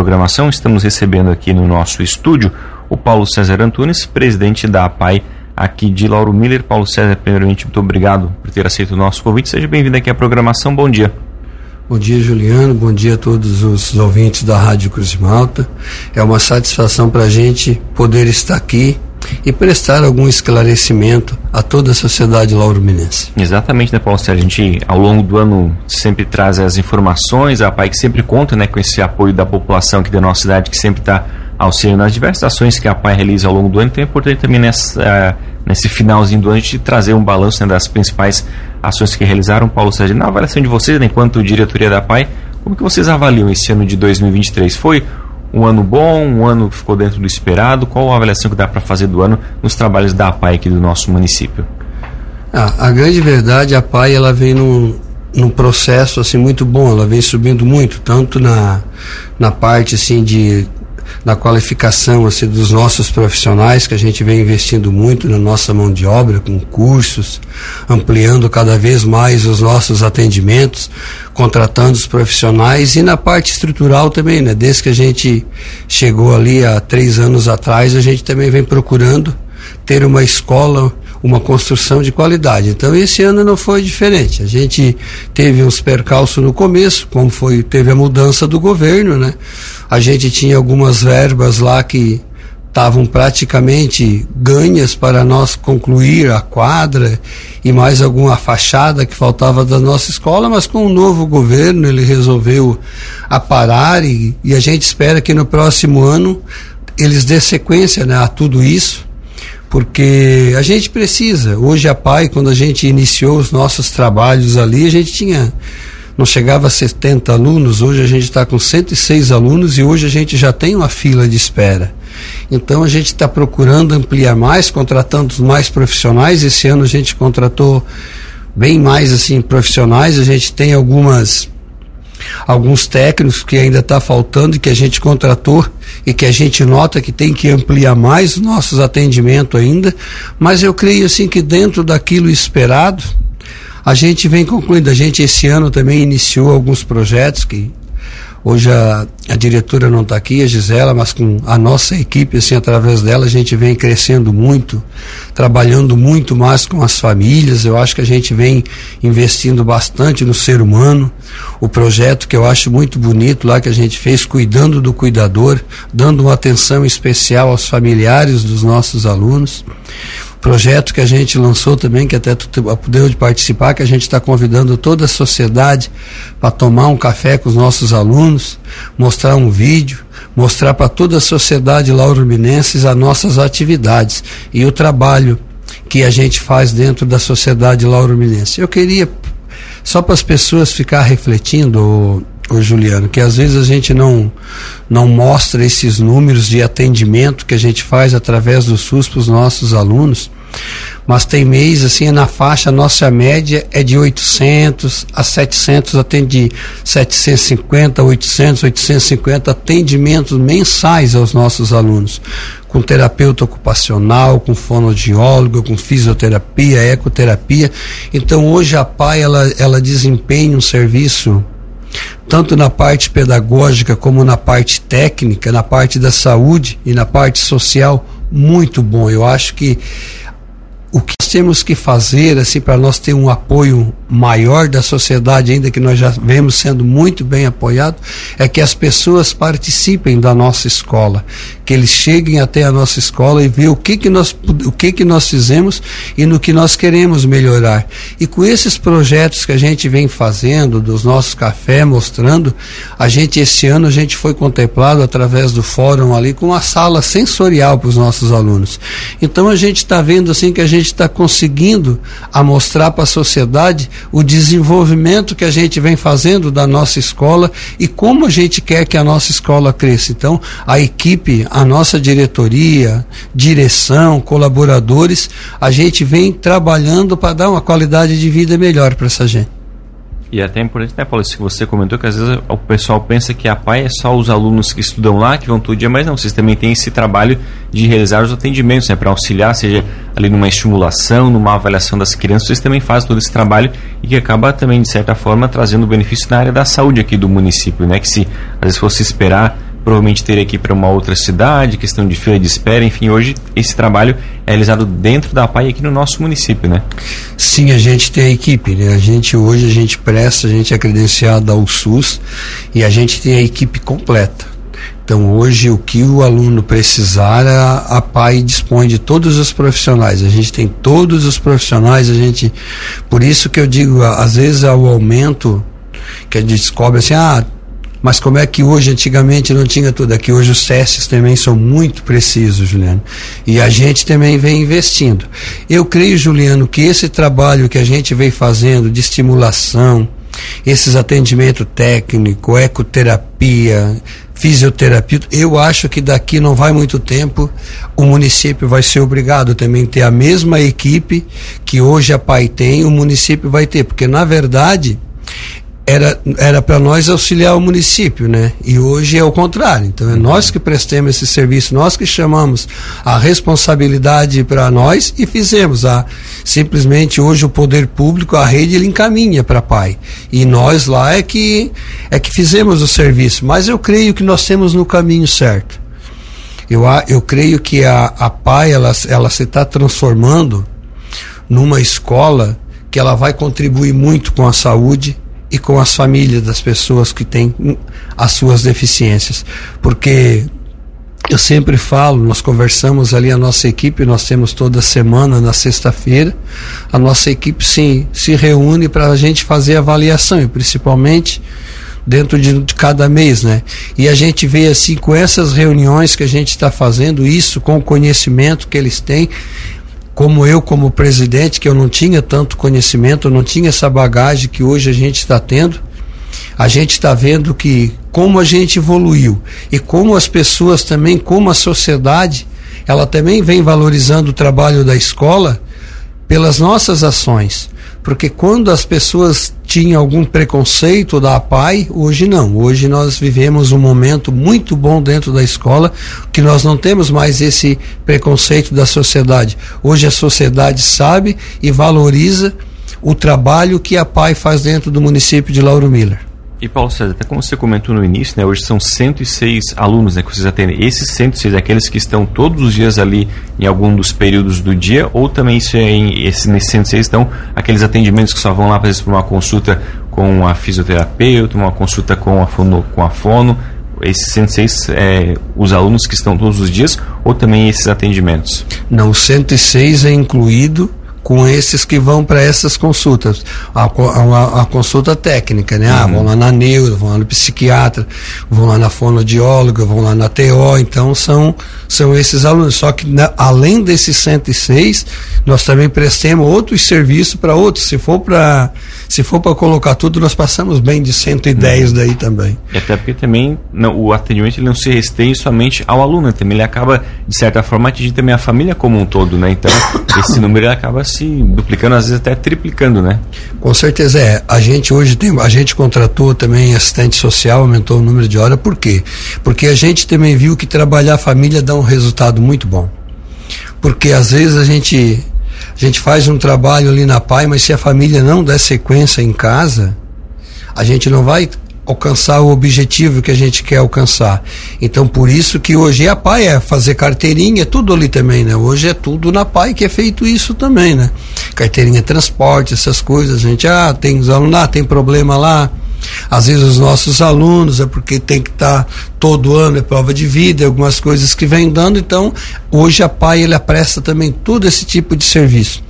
programação, estamos recebendo aqui no nosso estúdio o Paulo César Antunes, presidente da APAI aqui de Lauro Miller. Paulo César, primeiramente, muito obrigado por ter aceito o nosso convite. Seja bem-vindo aqui à programação. Bom dia. Bom dia, Juliano. Bom dia a todos os ouvintes da Rádio Cruz Malta. É uma satisfação para a gente poder estar aqui e prestar algum esclarecimento a toda a sociedade lauruminense. Exatamente, né, Paulo? A gente, ao longo do ano, sempre traz as informações, a PAI que sempre conta né, com esse apoio da população aqui da nossa cidade, que sempre está auxiliando nas diversas ações que a PAI realiza ao longo do ano. Então é importante também nessa, uh, nesse finalzinho do ano a gente trazer um balanço né, das principais ações que realizaram. Paulo Sérgio, na avaliação de vocês, né, enquanto diretoria da PAI, como que vocês avaliam esse ano de 2023? Foi um ano bom, um ano que ficou dentro do esperado? Qual a avaliação que dá para fazer do ano nos trabalhos da APAI aqui do nosso município? Ah, a grande verdade, a APAI ela vem num, num processo assim muito bom, ela vem subindo muito, tanto na, na parte assim de na qualificação assim, dos nossos profissionais, que a gente vem investindo muito na nossa mão de obra, com cursos, ampliando cada vez mais os nossos atendimentos, contratando os profissionais e na parte estrutural também, né? Desde que a gente chegou ali há três anos atrás, a gente também vem procurando ter uma escola uma construção de qualidade. Então esse ano não foi diferente. A gente teve uns percalços no começo, como foi teve a mudança do governo, né? A gente tinha algumas verbas lá que estavam praticamente ganhas para nós concluir a quadra e mais alguma fachada que faltava da nossa escola, mas com o novo governo ele resolveu aparar e, e a gente espera que no próximo ano eles dê sequência né, a tudo isso porque a gente precisa. Hoje a PAI, quando a gente iniciou os nossos trabalhos ali, a gente tinha não chegava a 70 alunos, hoje a gente está com 106 alunos e hoje a gente já tem uma fila de espera. Então a gente está procurando ampliar mais, contratando mais profissionais. Esse ano a gente contratou bem mais assim profissionais. A gente tem algumas alguns técnicos que ainda está faltando e que a gente contratou e que a gente nota que tem que ampliar mais os nossos atendimentos ainda, mas eu creio assim que dentro daquilo esperado, a gente vem concluindo. A gente esse ano também iniciou alguns projetos que Hoje a, a diretora não está aqui, a Gisela, mas com a nossa equipe, assim, através dela, a gente vem crescendo muito, trabalhando muito mais com as famílias. Eu acho que a gente vem investindo bastante no ser humano. O projeto que eu acho muito bonito lá que a gente fez, cuidando do cuidador, dando uma atenção especial aos familiares dos nossos alunos projeto que a gente lançou também, que até tu pudeu participar, que a gente está convidando toda a sociedade para tomar um café com os nossos alunos, mostrar um vídeo, mostrar para toda a sociedade lauruminenses as nossas atividades e o trabalho que a gente faz dentro da sociedade lauruminense. Eu queria, só para as pessoas ficar refletindo, ô Juliano, que às vezes a gente não, não mostra esses números de atendimento que a gente faz através do SUS para os nossos alunos, mas tem mês, assim, na faixa, nossa média é de 800 a 700, atende 750, 800, 850 atendimentos mensais aos nossos alunos, com terapeuta ocupacional, com fonoaudiólogo, com fisioterapia, ecoterapia. Então, hoje a PAI, ela, ela desempenha um serviço tanto na parte pedagógica como na parte técnica, na parte da saúde e na parte social, muito bom. Eu acho que o que temos que fazer assim para nós ter um apoio maior da sociedade, ainda que nós já vemos sendo muito bem apoiado, é que as pessoas participem da nossa escola, que eles cheguem até a nossa escola e vejam o que que nós o que que nós fizemos e no que nós queremos melhorar. E com esses projetos que a gente vem fazendo dos nossos cafés mostrando, a gente esse ano a gente foi contemplado através do fórum ali com uma sala sensorial para os nossos alunos. Então a gente está vendo assim que a gente está conseguindo a mostrar para a sociedade o desenvolvimento que a gente vem fazendo da nossa escola e como a gente quer que a nossa escola cresça. Então, a equipe, a nossa diretoria, direção, colaboradores, a gente vem trabalhando para dar uma qualidade de vida melhor para essa gente. E é até importante, né, Paulo, isso que você comentou, que às vezes o pessoal pensa que a PAI é só os alunos que estudam lá, que vão todo dia, mas não, vocês também têm esse trabalho de realizar os atendimentos, né, para auxiliar, seja ali numa estimulação, numa avaliação das crianças, vocês também fazem todo esse trabalho e que acaba também, de certa forma, trazendo benefício na área da saúde aqui do município, né, que se às vezes fosse esperar provavelmente teria que ir para uma outra cidade, questão de fila de espera, enfim, hoje esse trabalho é realizado dentro da PAI aqui no nosso município, né? Sim, a gente tem a equipe, né? A gente hoje a gente presta, a gente é credenciado ao SUS e a gente tem a equipe completa. Então hoje o que o aluno precisar, a, a PAI dispõe de todos os profissionais. A gente tem todos os profissionais, a gente. Por isso que eu digo, às vezes o aumento que a gente descobre assim, ah, mas como é que hoje, antigamente, não tinha tudo aqui? Hoje os testes também são muito precisos, Juliano. E a gente também vem investindo. Eu creio, Juliano, que esse trabalho que a gente vem fazendo de estimulação, esses atendimentos técnico, ecoterapia, fisioterapia, eu acho que daqui não vai muito tempo o município vai ser obrigado também ter a mesma equipe que hoje a PAI tem, o município vai ter, porque na verdade era era para nós auxiliar o município, né? E hoje é o contrário. Então é nós que prestamos esse serviço, nós que chamamos a responsabilidade para nós e fizemos a simplesmente hoje o poder público, a rede ele encaminha para pai. E nós lá é que é que fizemos o serviço, mas eu creio que nós temos no caminho certo. Eu, eu creio que a, a PAI ela, ela se está transformando numa escola que ela vai contribuir muito com a saúde, e com as famílias das pessoas que têm as suas deficiências. Porque eu sempre falo, nós conversamos ali a nossa equipe, nós temos toda semana, na sexta-feira, a nossa equipe se, se reúne para a gente fazer avaliação, e principalmente dentro de, de, cada mês, né? E a gente vê assim, com essas reuniões que a gente está fazendo, isso com o conhecimento que eles têm, como eu, como presidente, que eu não tinha tanto conhecimento, não tinha essa bagagem que hoje a gente está tendo, a gente está vendo que como a gente evoluiu e como as pessoas também, como a sociedade, ela também vem valorizando o trabalho da escola pelas nossas ações. Porque quando as pessoas tinham algum preconceito da APAI, hoje não. Hoje nós vivemos um momento muito bom dentro da escola, que nós não temos mais esse preconceito da sociedade. Hoje a sociedade sabe e valoriza o trabalho que a PAI faz dentro do município de Lauro Miller. E Paulo César, até como você comentou no início, né, hoje são 106 alunos né, que vocês atendem. Esses 106 aqueles que estão todos os dias ali em algum dos períodos do dia, ou também isso é em, esse, nesses 106 estão aqueles atendimentos que só vão lá, vezes, para uma consulta com a fisioterapeuta, uma consulta com a fono, com a fono, esses 106 é, os alunos que estão todos os dias ou também esses atendimentos? Não, o 106 é incluído com esses que vão para essas consultas. A, a, a, consulta técnica, né? Ah, uhum. vão lá na neuro, vão lá no psiquiatra, vão lá na fonoaudióloga, vão lá na TO, então são, são esses alunos. Só que na, além desses 106, nós também prestamos outros serviços para outros. Se for para se for para colocar tudo, nós passamos bem de 110 uhum. daí também. E até porque também não, o atendimento ele não se restringe somente ao aluno, também ele acaba de certa forma atingindo também a família como um todo, né? Então esse número acaba se duplicando, às vezes até triplicando, né? Com certeza é. A gente hoje tem, a gente contratou também assistente social, aumentou o número de horas, por quê? Porque a gente também viu que trabalhar a família dá um resultado muito bom. Porque às vezes a gente a gente faz um trabalho ali na PAI, mas se a família não der sequência em casa, a gente não vai alcançar o objetivo que a gente quer alcançar. Então, por isso que hoje a PAI é fazer carteirinha, é tudo ali também, né? Hoje é tudo na PAI que é feito isso também, né? Carteirinha transporte, essas coisas. A gente, ah, tem os alunos lá, tem problema lá. Às vezes os nossos alunos é porque tem que estar tá, todo ano é prova de vida, algumas coisas que vem dando. Então, hoje a PAI ele presta também todo esse tipo de serviço.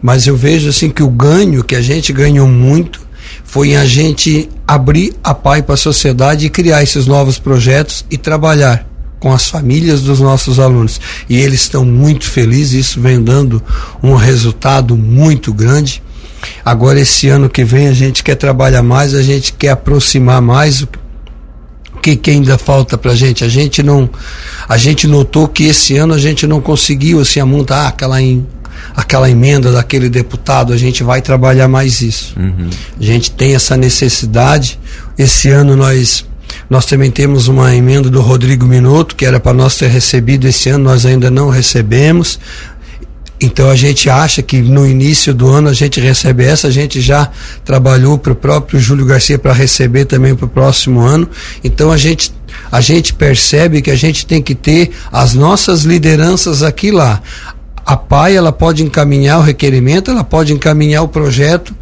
Mas eu vejo assim que o ganho que a gente ganhou muito foi a gente abrir a PAI para a sociedade e criar esses novos projetos e trabalhar com as famílias dos nossos alunos. E eles estão muito felizes, isso vem dando um resultado muito grande. Agora, esse ano que vem, a gente quer trabalhar mais, a gente quer aproximar mais. O que, que ainda falta para a gente? A gente não. A gente notou que esse ano a gente não conseguiu assim, amontar aquela em, aquela emenda daquele deputado, a gente vai trabalhar mais isso. Uhum. A gente tem essa necessidade. Esse ano nós nós também temos uma emenda do Rodrigo Minuto, que era para nós ter recebido esse ano, nós ainda não recebemos. Então a gente acha que no início do ano a gente recebe essa, a gente já trabalhou para o próprio Júlio Garcia para receber também para o próximo ano. Então a gente a gente percebe que a gente tem que ter as nossas lideranças aqui lá. A PAI ela pode encaminhar o requerimento, ela pode encaminhar o projeto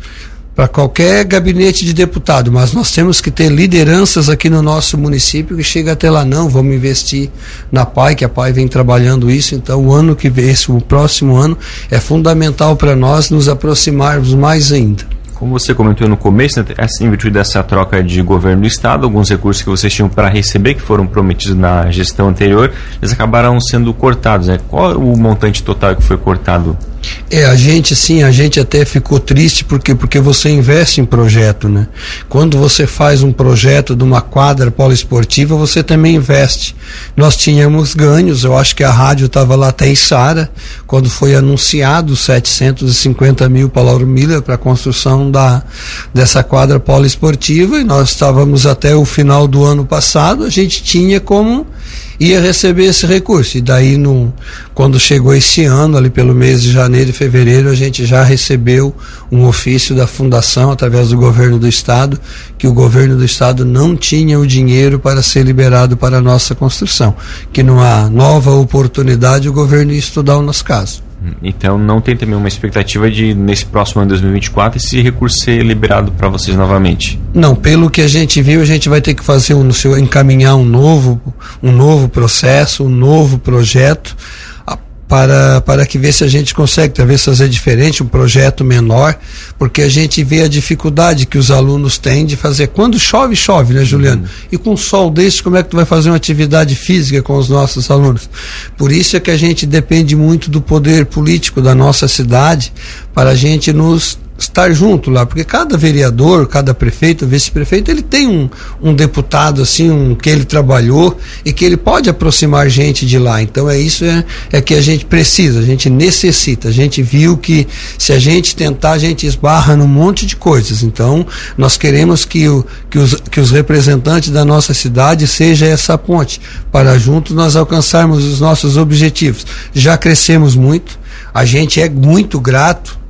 para qualquer gabinete de deputado, mas nós temos que ter lideranças aqui no nosso município que chega até lá não, vamos investir na PAI, que a PAI vem trabalhando isso, então o ano que vem, esse, o próximo ano é fundamental para nós nos aproximarmos mais ainda. Como você comentou no começo, né, em virtude dessa troca de governo do Estado, alguns recursos que vocês tinham para receber, que foram prometidos na gestão anterior, eles acabaram sendo cortados. Né? Qual é o montante total que foi cortado é, a gente sim, a gente até ficou triste porque porque você investe em projeto, né? Quando você faz um projeto de uma quadra poliesportiva, você também investe. Nós tínhamos ganhos, eu acho que a rádio estava lá até em Sara, quando foi anunciado 750 mil para Lauro Miller para a da, dessa quadra poliesportiva e nós estávamos até o final do ano passado, a gente tinha como ia receber esse recurso. E daí, no, quando chegou esse ano, ali pelo mês de janeiro e fevereiro, a gente já recebeu um ofício da Fundação, através do governo do Estado, que o governo do Estado não tinha o dinheiro para ser liberado para a nossa construção. Que numa nova oportunidade o governo ia estudar o nosso caso. Então não tem também uma expectativa de nesse próximo ano 2024 esse recurso ser liberado para vocês novamente? Não, pelo que a gente viu, a gente vai ter que fazer um, encaminhar um novo, um novo processo, um novo projeto para, para que ver se a gente consegue talvez fazer diferente, um projeto menor, porque a gente vê a dificuldade que os alunos têm de fazer. Quando chove, chove, né, Juliano? Uhum. E com sol desse, como é que tu vai fazer uma atividade física com os nossos alunos? Por isso é que a gente depende muito do poder político da nossa cidade para a gente nos estar junto lá, porque cada vereador, cada prefeito, vice-prefeito, ele tem um, um deputado assim, um que ele trabalhou e que ele pode aproximar gente de lá. Então é isso é, é que a gente precisa, a gente necessita. A gente viu que se a gente tentar, a gente esbarra num monte de coisas. Então nós queremos que, o, que, os, que os representantes da nossa cidade seja essa ponte para juntos nós alcançarmos os nossos objetivos. Já crescemos muito, a gente é muito grato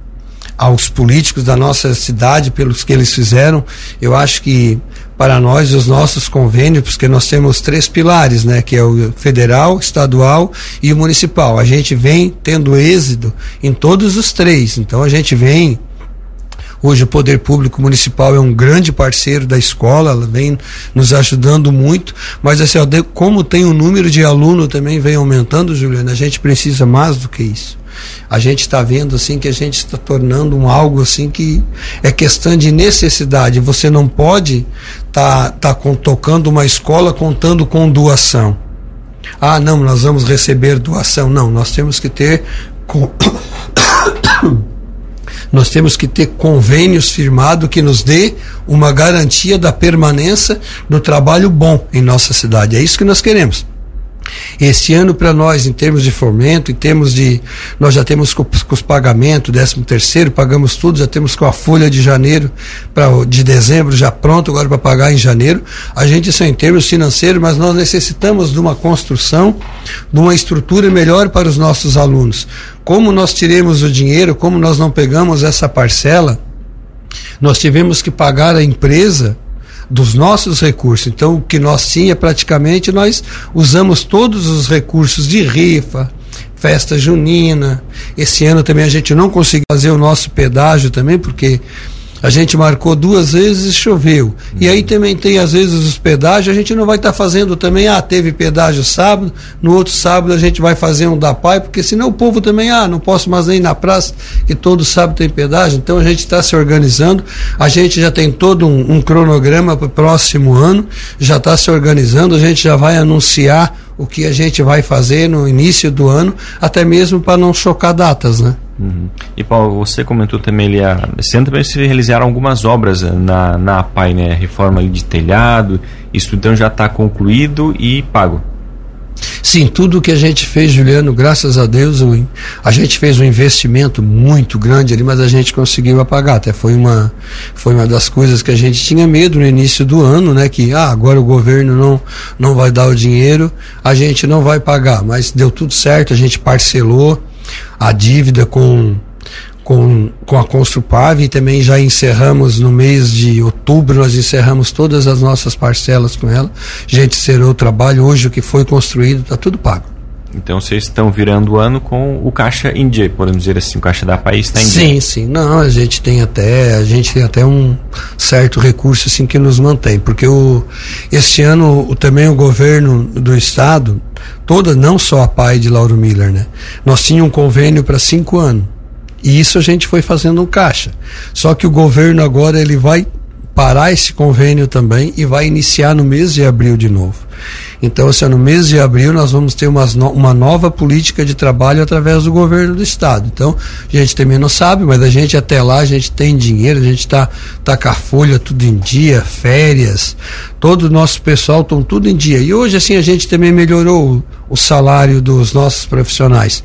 aos políticos da nossa cidade pelos que eles fizeram. Eu acho que para nós os nossos convênios, porque nós temos três pilares, né, que é o federal, estadual e o municipal. A gente vem tendo êxito em todos os três. Então a gente vem Hoje o poder público municipal é um grande parceiro da escola, ela vem nos ajudando muito, mas assim, como tem o número de aluno também vem aumentando, Juliana, a gente precisa mais do que isso a gente está vendo assim que a gente está tornando um algo assim que é questão de necessidade. Você não pode estar tá, tá tocando uma escola contando com doação. Ah, não, nós vamos receber doação. Não, nós temos que ter nós temos que ter convênios firmados que nos dê uma garantia da permanência do trabalho bom em nossa cidade. É isso que nós queremos. Esse ano para nós, em termos de fomento, em termos de. Nós já temos com, com os pagamentos, 13 terceiro, pagamos tudo, já temos com a folha de janeiro, pra, de dezembro já pronto agora para pagar em janeiro. A gente isso é em termos financeiros, mas nós necessitamos de uma construção, de uma estrutura melhor para os nossos alunos. Como nós tiremos o dinheiro, como nós não pegamos essa parcela, nós tivemos que pagar a empresa dos nossos recursos. Então, o que nós tinha praticamente, nós usamos todos os recursos de rifa, festa junina. Esse ano também a gente não conseguiu fazer o nosso pedágio também, porque a gente marcou duas vezes choveu. E aí também tem, às vezes, os pedágios, a gente não vai estar tá fazendo também, ah, teve pedágio sábado, no outro sábado a gente vai fazer um da PAI, porque senão o povo também, ah, não posso mais ir na praça, que todo sábado tem pedágio. Então a gente está se organizando, a gente já tem todo um, um cronograma para o próximo ano, já está se organizando, a gente já vai anunciar o que a gente vai fazer no início do ano, até mesmo para não chocar datas, né? Uhum. E Paulo, você comentou também ali, esse ano também se realizaram algumas obras na, na APAI, né? Reforma ali de telhado, isso então já está concluído e pago. Sim, tudo que a gente fez, Juliano, graças a Deus, a gente fez um investimento muito grande ali, mas a gente conseguiu apagar. Até foi uma, foi uma das coisas que a gente tinha medo no início do ano, né? Que ah, agora o governo não, não vai dar o dinheiro, a gente não vai pagar. Mas deu tudo certo, a gente parcelou a dívida com com, com a Construpav e também já encerramos no mês de outubro, nós encerramos todas as nossas parcelas com ela. Gente zerou o trabalho, hoje o que foi construído está tudo pago. Então vocês estão virando o ano com o caixa em dia, podemos dizer assim, o caixa da país está em sim, dia. Sim, sim. Não, a gente tem até, a gente tem até um certo recurso assim que nos mantém, porque o este ano o, também o governo do estado, toda, não só a PAI de Lauro Miller, né? Nós tínhamos um convênio para cinco anos. E isso a gente foi fazendo um caixa. Só que o governo agora ele vai parar esse convênio também e vai iniciar no mês de abril de novo. Então, assim, no mês de abril nós vamos ter umas no, uma nova política de trabalho através do governo do estado. Então, a gente também não sabe, mas a gente até lá, a gente tem dinheiro, a gente está tá com a folha tudo em dia, férias, todo o nosso pessoal estão tudo em dia. E hoje, assim, a gente também melhorou o, salário dos nossos profissionais.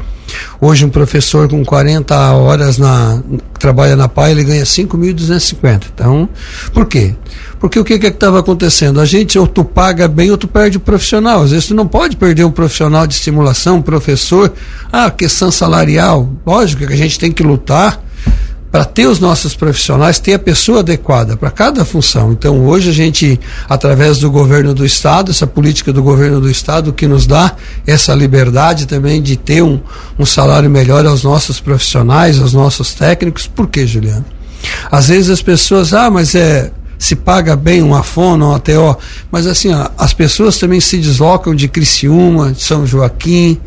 Hoje um professor com 40 horas na trabalha na PAI, ele ganha 5.250. Então, por quê? Porque o que que estava acontecendo? A gente ou tu paga bem ou tu perde o profissional. Às vezes tu não pode perder um profissional de estimulação, um professor. Ah, questão salarial. Lógico que a gente tem que lutar para ter os nossos profissionais, ter a pessoa adequada para cada função. Então, hoje a gente, através do governo do Estado, essa política do governo do Estado, que nos dá essa liberdade também de ter um, um salário melhor aos nossos profissionais, aos nossos técnicos. Por quê, Juliano? Às vezes as pessoas, ah, mas é se paga bem uma fono, um ATO, mas assim, ó, as pessoas também se deslocam de Criciúma, de São Joaquim,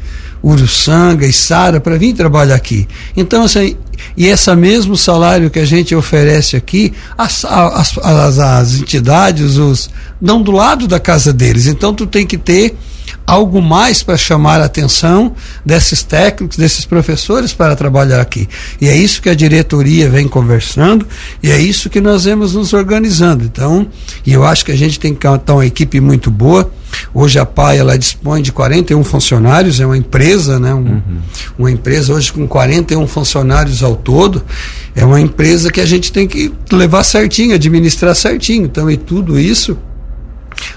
Uruçanga e Sara para vir trabalhar aqui. Então, assim, e esse mesmo salário que a gente oferece aqui, as, as, as, as entidades os dão do lado da casa deles. Então, tu tem que ter algo mais para chamar a atenção desses técnicos, desses professores para trabalhar aqui. E é isso que a diretoria vem conversando e é isso que nós vemos nos organizando. Então, e eu acho que a gente tem que ter uma equipe muito boa. Hoje a PAI ela dispõe de 41 funcionários, é uma empresa, né? Um, uhum. Uma empresa hoje com 41 funcionários ao todo. É uma empresa que a gente tem que levar certinho, administrar certinho. Então, e tudo isso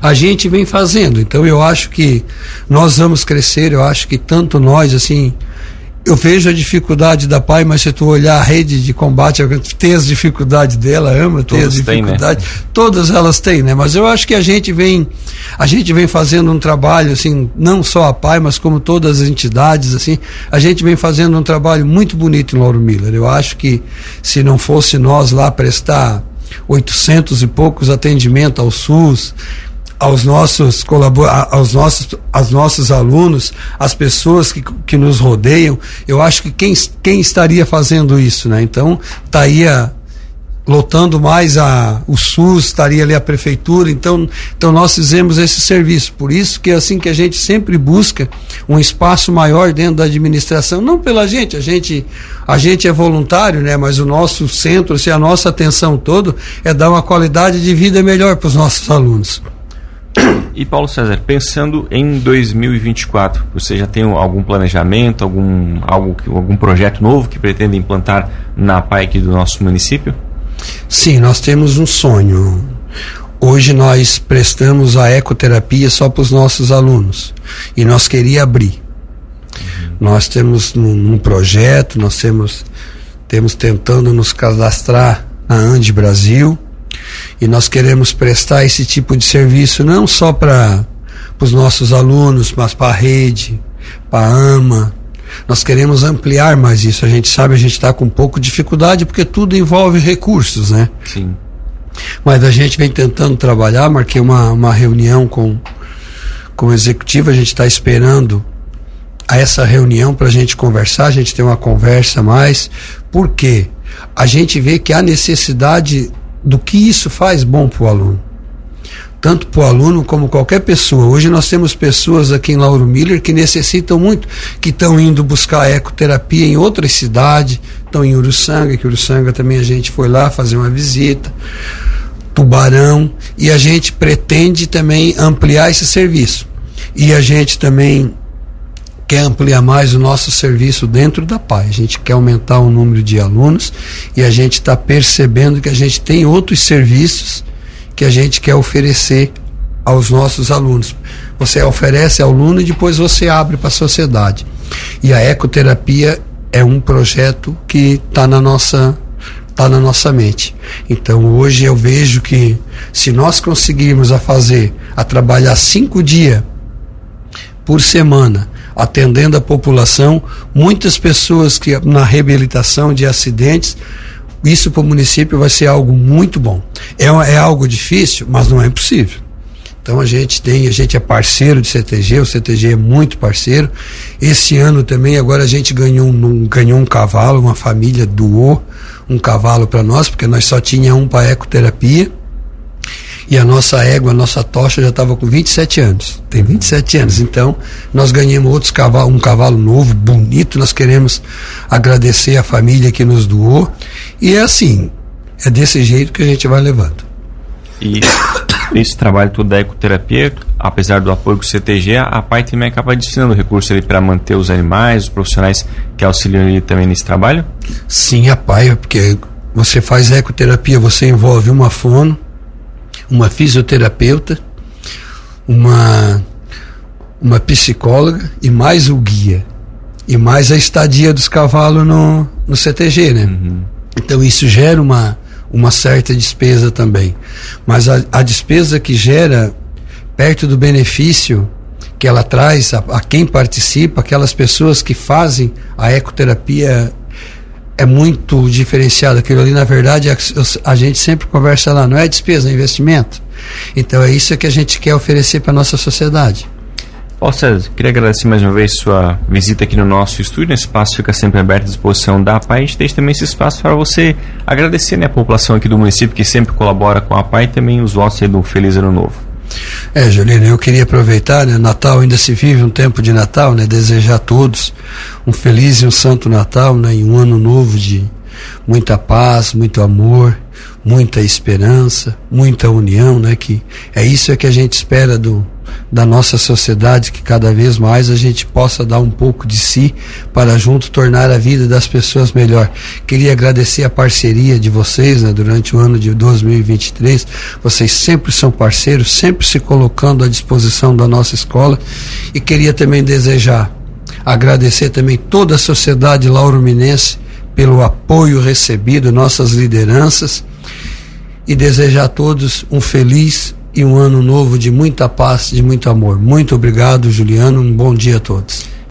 a gente vem fazendo. Então eu acho que nós vamos crescer, eu acho que tanto nós, assim, eu vejo a dificuldade da PAI, mas se tu olhar a rede de combate, tem as dificuldades dela, ama ter as dificuldades, né? todas elas têm, né? Mas eu acho que a gente vem, a gente vem fazendo um trabalho, assim, não só a PAI, mas como todas as entidades, assim, a gente vem fazendo um trabalho muito bonito em Lauro Miller. Eu acho que se não fosse nós lá prestar 800 e poucos atendimentos ao SUS, aos nossos aos nossos, aos nossos alunos, às pessoas que, que nos rodeiam, eu acho que quem, quem estaria fazendo isso, né? Então, estaria lotando mais a, o SUS, estaria ali a prefeitura, então, então nós fizemos esse serviço. Por isso que é assim que a gente sempre busca um espaço maior dentro da administração, não pela gente, a gente a gente é voluntário, né, mas o nosso centro, assim, a nossa atenção todo é dar uma qualidade de vida melhor para os nossos alunos. E Paulo César, pensando em 2024, você já tem algum planejamento, algum, algo, algum projeto novo que pretende implantar na PAIC do nosso município? Sim, nós temos um sonho. Hoje nós prestamos a ecoterapia só para os nossos alunos e nós queria abrir. Uhum. Nós temos um, projeto, nós temos, temos tentando nos cadastrar na Ande Brasil e nós queremos prestar esse tipo de serviço não só para os nossos alunos, mas para a rede, para a AMA. Nós queremos ampliar mais isso. A gente sabe, a gente está com um pouco de dificuldade porque tudo envolve recursos, né? Sim. Mas a gente vem tentando trabalhar, marquei uma, uma reunião com, com o executivo, a gente está esperando a essa reunião para a gente conversar, a gente tem uma conversa mais, porque a gente vê que há necessidade do que isso faz bom para o aluno. Tanto para o aluno como qualquer pessoa. Hoje nós temos pessoas aqui em Lauro Miller que necessitam muito, que estão indo buscar ecoterapia em outras cidades, estão em Uruçanga, que Uruçanga também a gente foi lá fazer uma visita, Tubarão, e a gente pretende também ampliar esse serviço. E a gente também quer ampliar mais o nosso serviço dentro da PAI. A gente quer aumentar o número de alunos e a gente está percebendo que a gente tem outros serviços que a gente quer oferecer aos nossos alunos. Você oferece ao aluno e depois você abre para a sociedade. E a ecoterapia é um projeto que está na nossa está na nossa mente. Então hoje eu vejo que se nós conseguirmos a fazer, a trabalhar cinco dias por semana, atendendo a população, muitas pessoas que na reabilitação de acidentes, isso para o município vai ser algo muito bom. É, é algo difícil, mas não é impossível. Então a gente tem, a gente é parceiro de CTG, o CTG é muito parceiro. Esse ano também, agora a gente ganhou um, ganhou um cavalo, uma família doou um cavalo para nós, porque nós só tinha um para ecoterapia. E a nossa égua, a nossa tocha já estava com 27 anos. Tem 27 anos. Então, nós ganhamos outros um cavalo novo, bonito. Nós queremos agradecer a família que nos doou. E é assim, é desse jeito que a gente vai levando. E esse trabalho todo da ecoterapia, apesar do apoio do CTG, a PAI também acaba destinando recursos ali para manter os animais, os profissionais que auxiliam ali também nesse trabalho? Sim, a PAI, porque você faz ecoterapia, você envolve uma fono, uma fisioterapeuta, uma, uma psicóloga e mais o guia. E mais a estadia dos cavalos no, no CTG, né? Uhum. Então isso gera uma, uma certa despesa também. Mas a, a despesa que gera perto do benefício que ela traz a, a, quem participa, aquelas pessoas que fazem a ecoterapia é muito diferenciado. Aquilo ali, na verdade, a, a gente sempre conversa lá, não é despesa, é investimento. Então é isso que a gente quer oferecer para a nossa sociedade. Ó César, queria agradecer mais uma vez sua visita aqui no nosso estúdio. Esse espaço fica sempre aberto à disposição da PAI. A gente deixa também esse espaço para você agradecer né, a população aqui do município que sempre colabora com a PAI e também os votos do Feliz Ano Novo. É, Juliana, eu queria aproveitar, né? Natal ainda se vive um tempo de Natal, né? Desejar a todos um feliz e um santo Natal, né? E um ano novo de muita paz, muito amor, muita esperança, muita união, né? Que é isso é que a gente espera do da nossa sociedade, que cada vez mais a gente possa dar um pouco de si para junto tornar a vida das pessoas melhor. Queria agradecer a parceria de vocês né, durante o ano de 2023. Vocês sempre são parceiros, sempre se colocando à disposição da nossa escola. E queria também desejar, agradecer também toda a sociedade laurominense pelo apoio recebido, nossas lideranças, e desejar a todos um feliz e um ano novo de muita paz, de muito amor. Muito obrigado, Juliano. Um bom dia a todos.